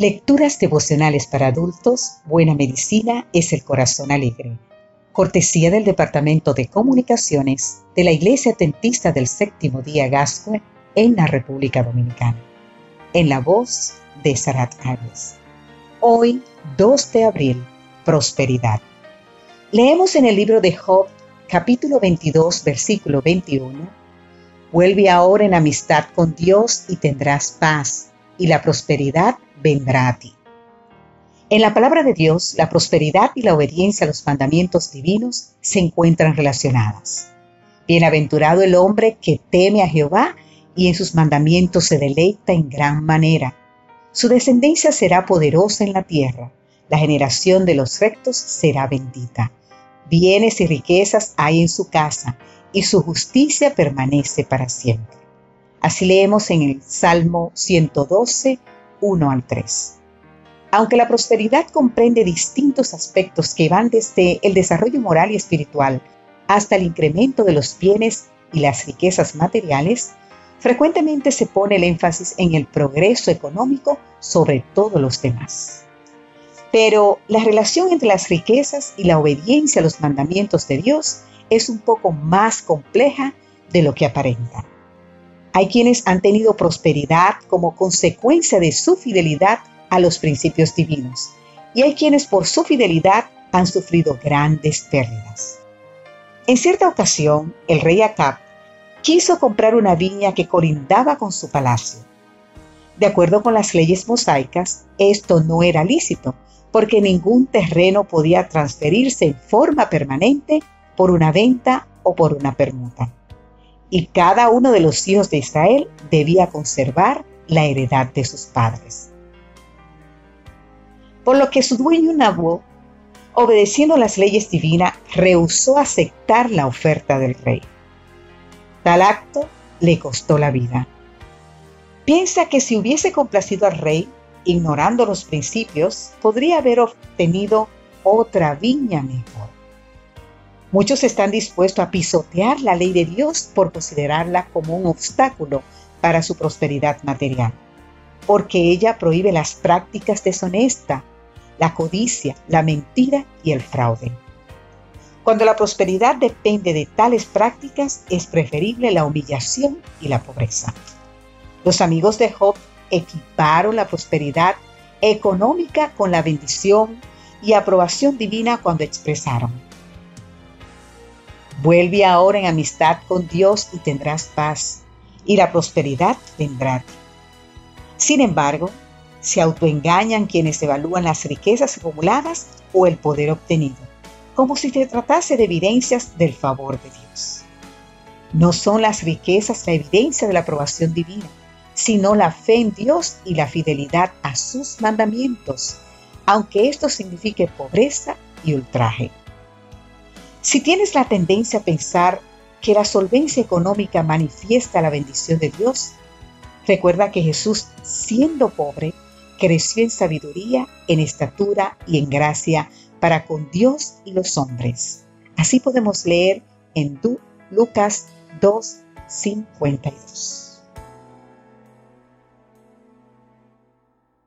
Lecturas devocionales para adultos, Buena Medicina es el Corazón Alegre. Cortesía del Departamento de Comunicaciones de la Iglesia Tentista del Séptimo Día Gascue en la República Dominicana. En la voz de Sarat Arias. Hoy, 2 de abril, Prosperidad. Leemos en el libro de Job, capítulo 22, versículo 21. Vuelve ahora en amistad con Dios y tendrás paz y la prosperidad vendrá a ti. En la palabra de Dios, la prosperidad y la obediencia a los mandamientos divinos se encuentran relacionadas. Bienaventurado el hombre que teme a Jehová y en sus mandamientos se deleita en gran manera. Su descendencia será poderosa en la tierra, la generación de los rectos será bendita. Bienes y riquezas hay en su casa, y su justicia permanece para siempre. Así leemos en el Salmo 112, 1 al 3. Aunque la prosperidad comprende distintos aspectos que van desde el desarrollo moral y espiritual hasta el incremento de los bienes y las riquezas materiales, frecuentemente se pone el énfasis en el progreso económico sobre todos los demás. Pero la relación entre las riquezas y la obediencia a los mandamientos de Dios es un poco más compleja de lo que aparenta. Hay quienes han tenido prosperidad como consecuencia de su fidelidad a los principios divinos y hay quienes por su fidelidad han sufrido grandes pérdidas. En cierta ocasión, el rey Acab quiso comprar una viña que colindaba con su palacio. De acuerdo con las leyes mosaicas, esto no era lícito, porque ningún terreno podía transferirse en forma permanente por una venta o por una permuta y cada uno de los hijos de Israel debía conservar la heredad de sus padres. Por lo que su dueño Nabu, obedeciendo las leyes divinas, rehusó aceptar la oferta del rey. Tal acto le costó la vida. Piensa que si hubiese complacido al rey, ignorando los principios, podría haber obtenido otra viña mejor. Muchos están dispuestos a pisotear la ley de Dios por considerarla como un obstáculo para su prosperidad material, porque ella prohíbe las prácticas deshonestas, la codicia, la mentira y el fraude. Cuando la prosperidad depende de tales prácticas, es preferible la humillación y la pobreza. Los amigos de Job equiparon la prosperidad económica con la bendición y aprobación divina cuando expresaron, Vuelve ahora en amistad con Dios y tendrás paz, y la prosperidad vendrá Sin embargo, se autoengañan quienes evalúan las riquezas acumuladas o el poder obtenido, como si se tratase de evidencias del favor de Dios. No son las riquezas la evidencia de la aprobación divina, sino la fe en Dios y la fidelidad a sus mandamientos, aunque esto signifique pobreza y ultraje. Si tienes la tendencia a pensar que la solvencia económica manifiesta la bendición de Dios, recuerda que Jesús, siendo pobre, creció en sabiduría, en estatura y en gracia para con Dios y los hombres. Así podemos leer en Lucas 2.52.